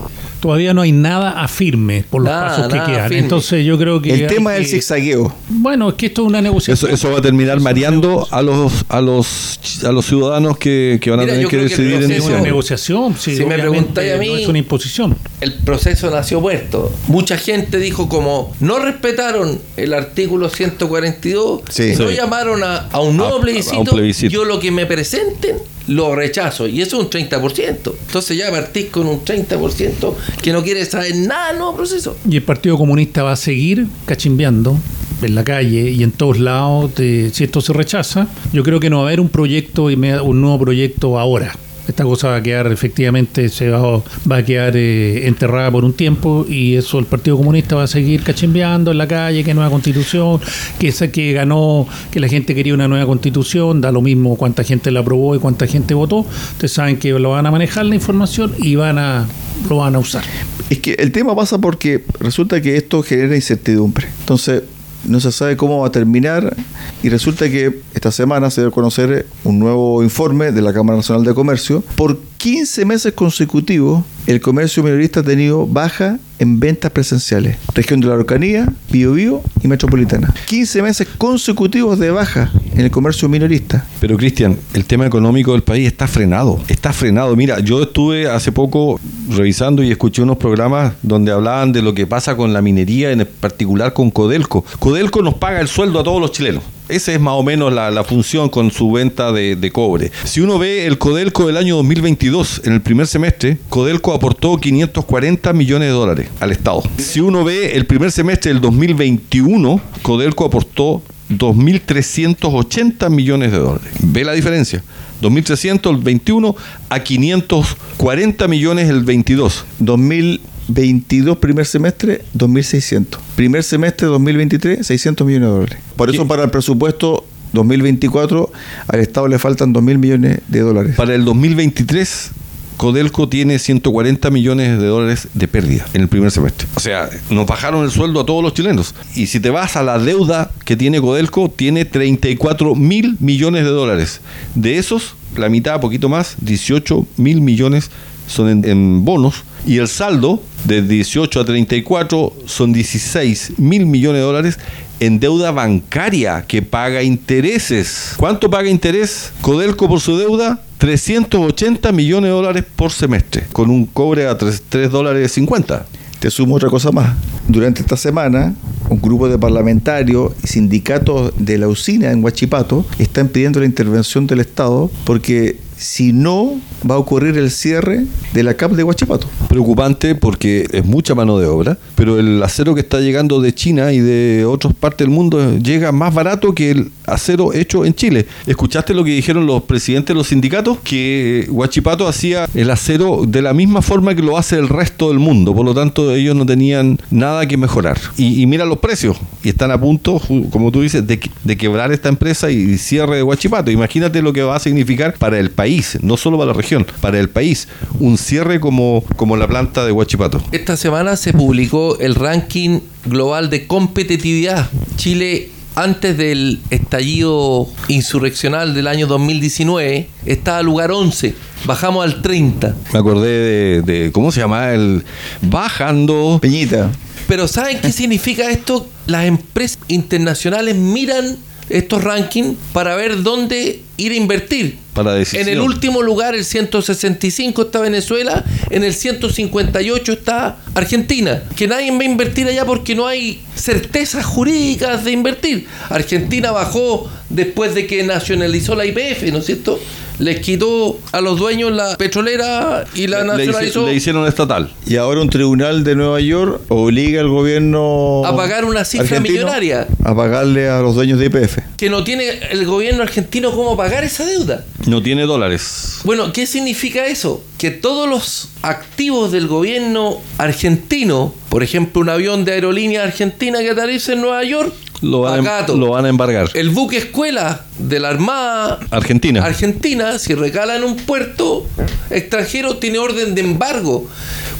Todavía no hay nada a firme por los Nada, pasos que quedan. firme. Entonces yo creo que... El tema del que- zigzagueo. Bueno, es que esto es una Eso, negociación. eso va a terminar mareando a los a los a los ciudadanos que, que van a Mira, tener que creo que el decidir en es una negociación. Sí, Si me preguntáis a mí- no es una imposición. el proceso nació muerto. Mucha gente dijo como no respetaron el artículo 142, Sí. no Sí. llamaron a, a un nuevo A- a un plebiscito. yo lo que me presenten lo rechazo y eso es un 30%. Entonces ya partís con un 30% que no quiere saber nada del nuevo proceso. Y el Partido Comunista va a seguir cachimbeando en la calle y en todos lados si esto se rechaza. Yo creo que no va a haber un proyecto, un nuevo proyecto ahora. Esta cosa va a quedar efectivamente, se va, va a quedar eh, enterrada por un tiempo y eso el Partido Comunista va a seguir cachimbeando en la calle, que nueva constitución, que esa que ganó, que la gente quería una nueva constitución, da lo mismo cuánta gente la aprobó y cuánta gente votó. Ustedes saben que lo van a manejar la información y van a lo van a usar. Es que el tema pasa porque resulta que esto genera incertidumbre. Entonces, no se sabe cómo va a terminar y resulta que esta semana se debe conocer un nuevo informe de la Cámara Nacional de Comercio. Por 15 meses consecutivos, el comercio minorista ha tenido baja en ventas presenciales. Región de la Araucanía, Biobío y Metropolitana. 15 meses consecutivos de baja en el comercio minorista. Pero Cristian, el tema económico del país está frenado, está frenado. Mira, yo estuve hace poco revisando y escuché unos programas donde hablaban de lo que pasa con la minería, en particular con Codelco. Codelco nos paga el sueldo a todos los chilenos. Esa es más o menos la, función con su venta de, cobre. Si uno ve el Codelco del año 2022, en el primer semestre, Codelco aportó 540 millones de dólares al Estado. Si uno ve el primer semestre del 2021, Codelco aportó 2.380 millones de dólares. ¿Ve la diferencia? 2.300 el 21 a 540 millones el 22. 2022 primer semestre, 2.600. Primer semestre 2023, 600 millones de dólares. Por eso ¿Qué? para el presupuesto 2024 al Estado le faltan 2.000 millones de dólares. Para el 2023, Codelco tiene 140 millones de dólares de pérdida en el primer semestre. O sea, nos bajaron el sueldo a todos los chilenos. Y si te vas a la deuda que tiene Codelco, tiene 34 mil millones de dólares. De esos, la mitad, poquito más, 18 mil millones son en, bonos. Y el saldo, de 18 a 34, son 16 mil millones de dólares en deuda bancaria que paga intereses. ¿Cuánto paga interés Codelco por su deuda? 380 millones de dólares por semestre, con un cobre a 3, 3 dólares 50. Te sumo otra cosa más. Durante esta semana, un grupo de parlamentarios y sindicatos de la usina en Huachipato están pidiendo la intervención del Estado porque si no, va a ocurrir el cierre de la CAP de Huachipato. Preocupante porque es mucha mano de obra, pero el acero que está llegando de China y de otras partes del mundo llega más barato que el acero hecho en Chile. ¿Escuchaste lo que dijeron los presidentes de los sindicatos? Que Huachipato hacía el acero de la misma forma que lo hace el resto del mundo, por lo tanto ellos no tenían nada que mejorar. Y, mira los precios, y están a punto, como tú dices, de, de quebrar esta empresa y cierre de Huachipato. Imagínate lo que va a significar para el país, no solo para la región, para el país, un cierre como, como la planta de Huachipato. Esta semana se publicó el ranking global de competitividad. Chile, antes del estallido insurreccional del año 2019, estaba al lugar 11. Bajamos al 30. Me acordé de, de- ¿cómo se llama? El bajando. Peñita, Pero ¿saben qué significa esto? Las empresas internacionales miran estos rankings para ver dónde ir a invertir. para decisión. En el último lugar, el 165 está Venezuela, en el 158 está Argentina, que nadie va a invertir allá porque no hay certezas jurídicas de invertir. Argentina bajó después de que nacionalizó la IPF, ¿no es cierto? les quitó a los dueños la petrolera y la nacionalizó le hicieron estatal. Y ahora un tribunal de Nueva York obliga al gobierno a pagar una cifra millonaria a pagarle a los dueños de IPF. que no tiene el gobierno argentino cómo pagar esa deuda. No tiene dólares. Bueno, ¿qué significa eso? Que todos los activos del gobierno argentino, por ejemplo, un avión de aerolínea argentina que aterriza en Nueva York, Lo van, a, em- lo van a embargar. el buque escuela de la Armada Argentina. Argentina, si recala en un puerto extranjero, tiene orden de embargo.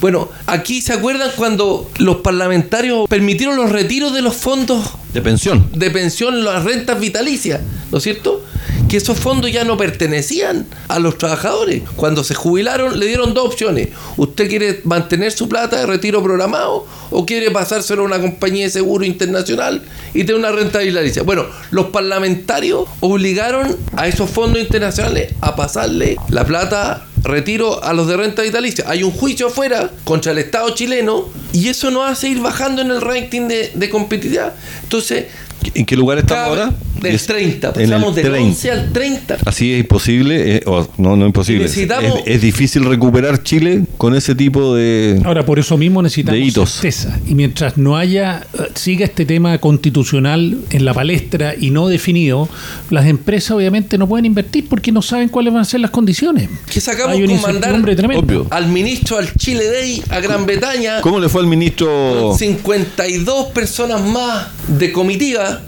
Bueno, aquí se acuerdan cuando los parlamentarios permitieron los retiros de los fondos de pensión. de pensión, las rentas vitalicias, ¿no es cierto? Que esos fondos ya no pertenecían a los trabajadores. Cuando se jubilaron le dieron dos opciones. ¿Usted quiere mantener su plata de retiro programado o quiere pasárselo a una compañía de seguro internacional y tener una renta vitalicia? Bueno, los parlamentarios obligaron a esos fondos internacionales a pasarle la plata retiro a los de renta vitalicia. Hay un juicio afuera contra el Estado chileno y eso nos hace ir bajando en el ranking de, de competitividad. Entonces, ¿En qué lugar estamos ahora? Del Es- 30, en el pasamos del 30. 11 al 30. Así es imposible, eh, o no, no imposible. Es, Necesitamos- es difícil recuperar Chile con ese tipo de... Ahora, por eso mismo necesitamos certeza. Y mientras no haya, eh, siga este tema constitucional en la palestra y no definido, las empresas obviamente no pueden invertir porque no saben cuáles van a ser las condiciones. Que sacamos Hay con mandar. Obvio. al ministro al Chile Day a Gran Bretaña ¿Cómo le fue al ministro? con 52 personas más de comitiva.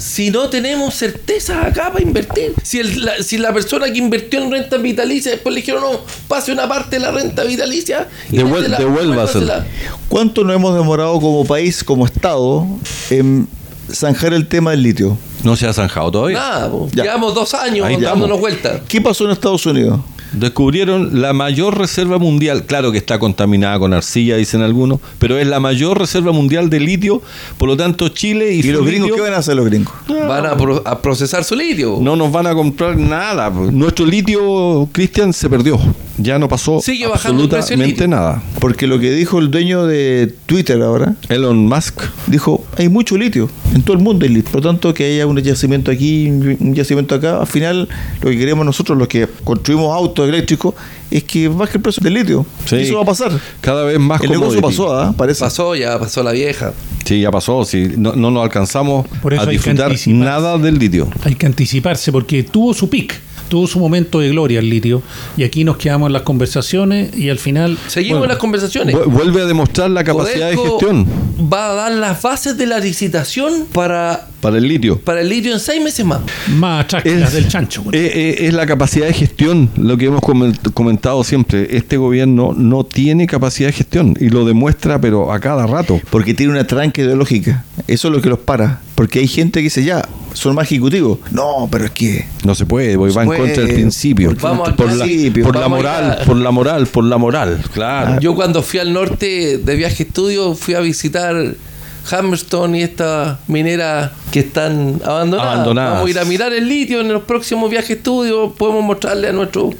Si no tenemos certeza acá para invertir, si, el- la, si la persona que invirtió en renta vitalicia después le dijeron no, pase una parte de la renta vitalicia y Devuel- devuélvasela. devuélvasela". ¿Cuánto nos hemos demorado como país, como Estado, en zanjar el tema del litio? No se ha zanjado todavía. Nada, po. Ya. llevamos dos años dándonos vueltas. ¿Qué pasó en Estados Unidos? Descubrieron la mayor reserva mundial, claro que está contaminada con arcilla, dicen algunos, pero es la mayor reserva mundial de litio, por lo tanto Chile y, ¿Y su los gringos litio qué van a hacer los gringos? Van a, pro- a procesar su litio. no nos van a comprar nada. Nuestro litio, Cristian, se perdió. Ya no pasó Sigue absolutamente nada. Porque lo que dijo el dueño de Twitter ahora, Elon Musk dijo, hay mucho litio, en todo el mundo hay litio. Por lo tanto, que haya un yacimiento aquí, un yacimiento acá, al final lo que queremos nosotros, los que construimos autos eléctricos, es que baje el precio del litio. Sí. Eso va a pasar. cada vez más El negocio pasó, ¿ah? Parece. Pasó, ya pasó la vieja. Sí, ya pasó. Sí, no, no nos alcanzamos Por eso a disfrutar nada del litio. Hay que anticiparse porque tuvo su pic, tuvo su momento de gloria el litio y aquí nos quedamos en las conversaciones y al final... Seguimos bueno, en las conversaciones. Vu- Vuelve a demostrar la capacidad de gestión Va a dar las bases de la licitación para, para el litio. para el litio en seis meses más. Más atrás que las del chancho. bueno. eh, eh, es la capacidad de gestión, lo que hemos coment- comentado siempre. Este gobierno no tiene capacidad de gestión y lo demuestra, pero a cada rato. Porque tiene una tranca ideológica. Eso es lo que los para. Porque hay gente que dice, ya, son más ejecutivos. No, pero es que No se puede, porque va en contra del principio. Vamos al por, la, principio, por la vamos a ir moral, a- por la moral, por la moral. Claro. Yo cuando fui al norte de viaje estudio fui a visitar Hammerstone y estas mineras que están abandonadas. Abandonadas. Vamos a ir a mirar el litio en los próximos viajes estudio. Podemos mostrarle a nuestros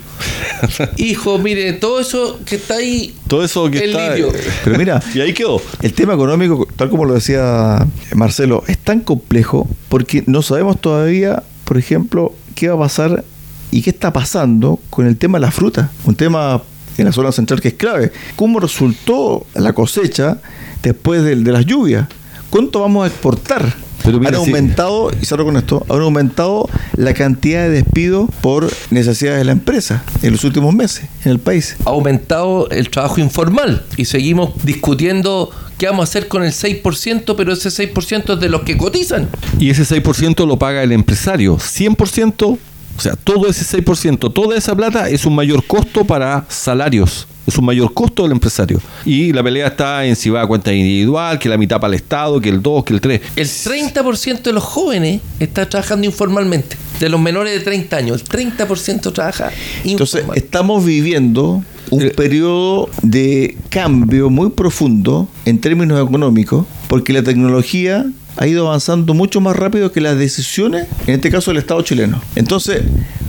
hijos, mire, todo eso que está ahí, Todo eso que el está. litio. Pero mira, Y ahí quedó. el tema económico, tal como lo decía Marcelo, es tan complejo porque no sabemos todavía, por ejemplo, qué va a pasar y qué está pasando con el tema de la fruta. Un tema en la zona central que es clave. ¿Cómo resultó la cosecha después de, de las lluvias? ¿Cuánto vamos a exportar? Pero mira, han aumentado, y cerro con esto, han aumentado la cantidad de despidos por necesidades de la empresa en los últimos meses en el país. Ha aumentado el trabajo informal y seguimos discutiendo qué vamos a hacer con el 6%, pero ese 6% es de los que cotizan. Y ese 6% lo paga el empresario. 100%, o sea, todo ese 6%, toda esa plata es un mayor costo para salarios. Es un mayor costo del empresario. Y la pelea está en si va a cuenta individual, que la mitad para el Estado, que el 2, que el 3. El 30% de los jóvenes está trabajando informalmente. De los menores de 30 años, el 30% trabaja Entonces, informal. estamos viviendo un Eh, periodo de cambio muy profundo en términos económicos, porque la tecnología ha ido avanzando mucho más rápido que las decisiones, en este caso del Estado chileno. Entonces,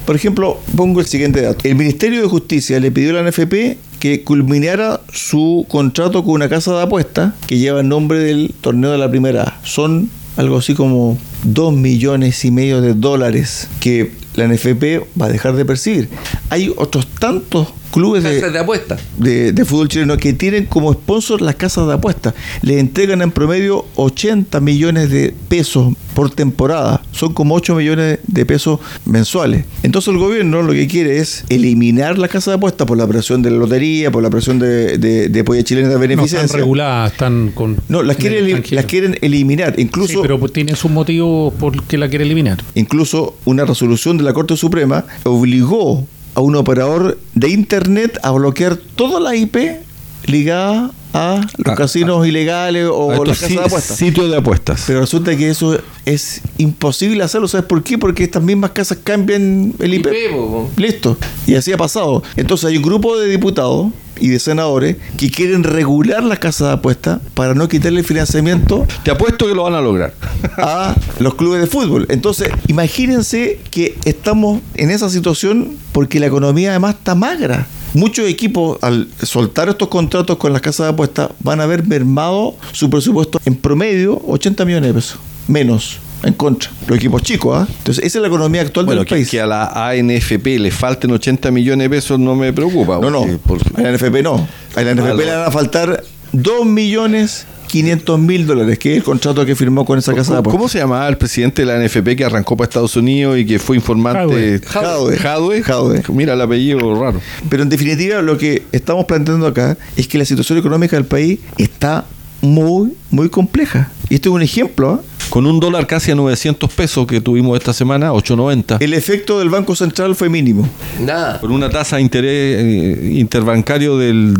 Por ejemplo, pongo el siguiente dato. El Ministerio de Justicia le pidió a la NFP que culminara su contrato con una casa de apuestas que lleva el nombre del torneo de la primera A. Son algo así como 2 millones y medio de dólares que la NFP va a dejar de percibir. Hay otros tantos clubes de, de apuestas. de, de fútbol chileno que tienen como sponsor las casas de apuestas. Le entregan en promedio 80 millones de pesos por temporada. Son como 8 millones de pesos mensuales. Entonces el gobierno lo que quiere es eliminar las casas de apuestas por la presión de la lotería, por la presión de, de, de Polla Chilena de No Beneficencia. están reguladas, están con. No, las, quiere elim- tranquilo. las quieren eliminar. Incluso Sí, pero pues tiene sus motivos por que la quiere eliminar. Incluso una resolución de la Corte Suprema obligó a un operador de Internet a bloquear todas las IP ligadas a los A- casinos ilegales A o estos las casas si- de apuestas. sitios de apuestas. Pero resulta que eso es imposible hacerlo. ¿Sabes por qué? Porque estas mismas casas cambian el IP. IP. Listo. Y así ha pasado. Entonces hay un grupo de diputados y de senadores que quieren regular las casas de apuestas para no quitarle financiamiento Te apuesto que lo van a lograr. a los clubes de fútbol. Entonces, imagínense que estamos en esa situación porque la economía además está magra. Muchos equipos, al soltar estos contratos con las casas de apuestas, van a haber mermado su presupuesto en promedio 80 millones de pesos. Menos, en contra. Los equipos chicos, ¿ah? Entonces, esa es la economía actual Bueno, del que, país. que a la ANFP le falten 80 millones de pesos no me preocupa. no, no, por- a la NFP no. A la NFP Ah, le van a faltar 2 millones 500 mil dólares, que es el contrato que firmó con esa casa de ¿Cómo, apuestas. cómo se llamaba el presidente de la NFP que arrancó para Estados Unidos y que fue informante? Jadwe. Jadwe. Mira el apellido raro. Pero en definitiva lo que estamos planteando acá es que la situación económica del país está muy, muy compleja. Y esto es un ejemplo. ¿ah? Con un dólar casi a 900 pesos que tuvimos esta semana, 8.90. El efecto del Banco Central fue mínimo. Nada. Con una tasa de interés eh, interbancario del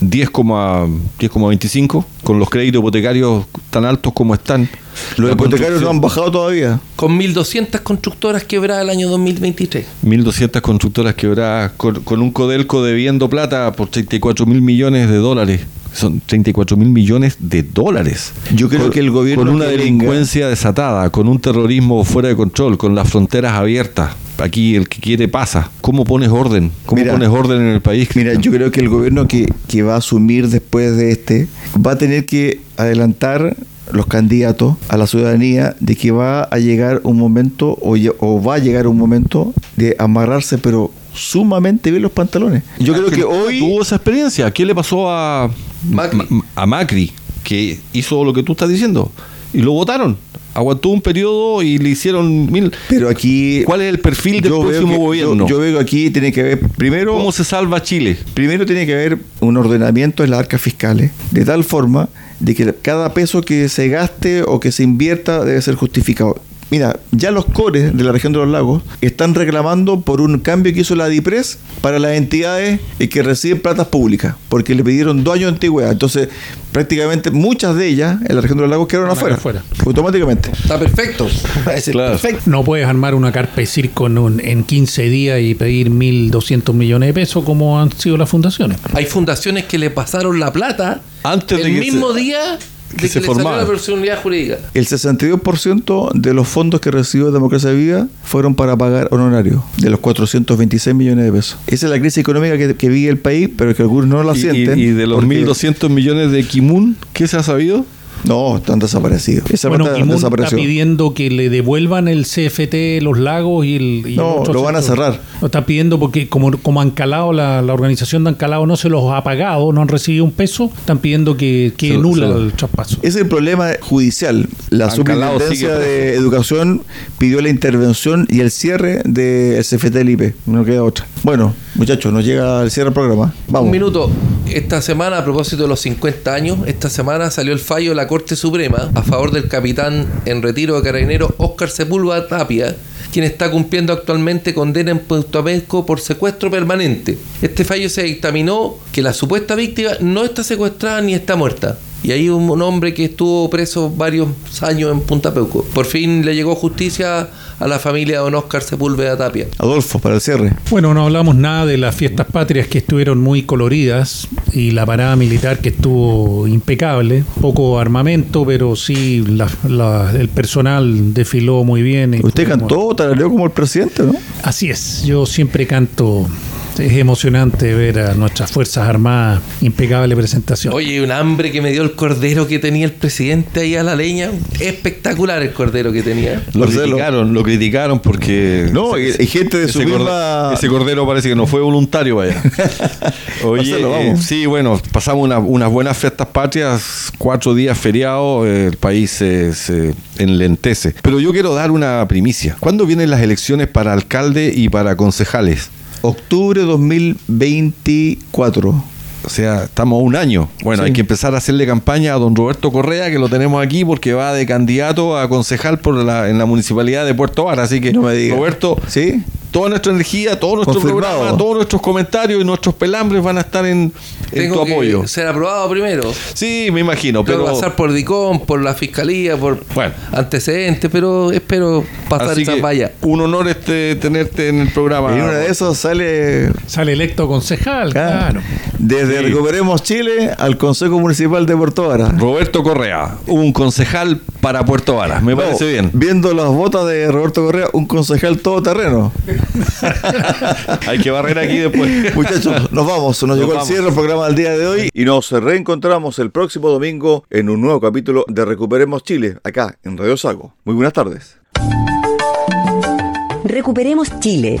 10,- 10,25, con los créditos hipotecarios tan altos como están. Los hipotecarios no han bajado todavía. Con 1.200 constructoras quebradas el año 2023. 1.200 constructoras quebradas con, con un Codelco debiendo plata por 34 mil millones de dólares. Son 34 mil millones de dólares. Yo creo Con- que el gobierno Con una venga- delincuencia desatada, con un terrorismo fuera de control, con las fronteras abiertas. Aquí el que quiere pasa. ¿Cómo pones orden? ¿Cómo Mira, pones orden en el país? Mira, yo creo que el gobierno que, que va a asumir después de este va a tener que adelantar los candidatos a la ciudadanía de que va a llegar un momento o va a llegar un momento de amarrarse pero sumamente bien los pantalones. Yo creo que hoy tuvo esa experiencia. ¿Qué le pasó a Macri. Ma- a Macri que hizo lo que tú estás diciendo y lo votaron? Aguantó un periodo y le hicieron mil. Pero aquí. ¿Cuál es el perfil del próximo que- gobierno? Yo, yo veo que aquí tiene que haber. Primero. ¿Cómo se salva Chile? Primero tiene que haber un ordenamiento en las arcas fiscales, de tal forma de que cada peso que se gaste o que se invierta debe ser justificado. Mira, ya los cores de la región de los lagos están reclamando por un cambio que hizo la DIPRES para las entidades eh, que reciben platas públicas, porque le pidieron dos años de antigüedad. Entonces, prácticamente muchas de ellas en la región de los lagos quedaron afuera, afuera. automáticamente. Está perfecto. Claro. perfecto. No puedes armar una carpa de circo en, un- en 15 días y pedir 1.200 millones de pesos como han sido las fundaciones. Hay fundaciones que le pasaron la plata Antes de el que mismo se- día que que, se le salió la personalidad jurídica. El 62% de los fondos que recibió Democracia Viva fueron para pagar honorarios, de los 426 millones de pesos. Esa es la crisis económica que, que vive el país, pero que algunos no la sienten. y- y de los porque- 1.200 millones de Kimun, ¿qué se ha sabido? No, están desaparecidos. Esa Bueno, está pidiendo que le devuelvan el CFT, los lagos y el... y No, lo van a cerrar. Lo está pidiendo porque como, como Ancalao, la, la organización de Ancalao no se los ha pagado, no han recibido un peso, están pidiendo que, que nula el traspaso. Ese es el problema judicial. La Superintendencia sigue de Educación pidió la intervención y el cierre del CFT del IP. No queda otra. Bueno, muchachos, nos llega el cierre del programa. Vamos. Un minuto. Esta semana, a propósito de los 50 años, esta semana salió el fallo de la Corte Suprema a favor del capitán en retiro de carabineros Óscar Sepúlveda Tapia, quien está cumpliendo actualmente condena en Puerto Pesco por secuestro permanente. Este fallo se dictaminó que la supuesta víctima no está secuestrada ni está muerta. Y hay un hombre que estuvo preso varios años en Punta Peuco. Por fin le llegó justicia a la familia de don Oscar Sepúlveda Tapia. Adolfo, para el cierre. Bueno, no hablamos nada de las fiestas patrias que estuvieron muy coloridas y la parada militar que estuvo impecable. Poco armamento, pero sí la- la- el personal desfiló muy bien. y Usted cantó, tarareó como el presidente, ¿no? Así es, yo siempre canto. Es emocionante ver a nuestras Fuerzas Armadas, impecable presentación. Oye, un hambre que me dio el cordero que tenía el presidente ahí a la leña. Espectacular el cordero que tenía. Lo Marcelo. criticaron, lo criticaron porque. No, y, y gente de su ese, misma... ese cordero parece que no fue voluntario, vaya. Oye, Marcelo, eh, sí, bueno, pasamos una- unas buenas fiestas patrias, cuatro días feriados, eh, el país se, se enlentece. Pero yo quiero dar una primicia. ¿Cuándo vienen las elecciones para alcalde y para concejales? Octubre 2024. O sea, estamos a un año. Bueno, Sí. hay que empezar a hacerle campaña a don Roberto Correa, que lo tenemos aquí porque va de candidato a concejal por la, en la municipalidad de Puerto Vara. Así que, No me diga. Roberto, ¿Sí? Toda nuestra energía, todo nuestro Confirmado. programa, todos nuestros comentarios y nuestros pelambres van a estar en, en Tengo tu que apoyo. ser aprobado primero. Sí, me imagino, Tengo pero que pasar por DICOM, por la fiscalía, por Bueno. antecedentes, pero espero pasar así esa valla. un honor este tenerte en el programa. En una de esos sale Sale electo concejal, claro. Desde Sí. Recuperemos Chile al Consejo Municipal de Puerto Vara. Roberto Correa, un concejal para Puerto Vara. Me No, parece bien. Viendo las botas de Roberto Correa, un concejal todoterreno. Hay que barrer aquí después. Muchachos, nos vamos. Nos, llegó vamos. el cierre del programa del día de hoy y nos reencontramos el próximo domingo en un nuevo capítulo de Recuperemos Chile, acá en Radio Sago. Muy buenas tardes. Recuperemos Chile.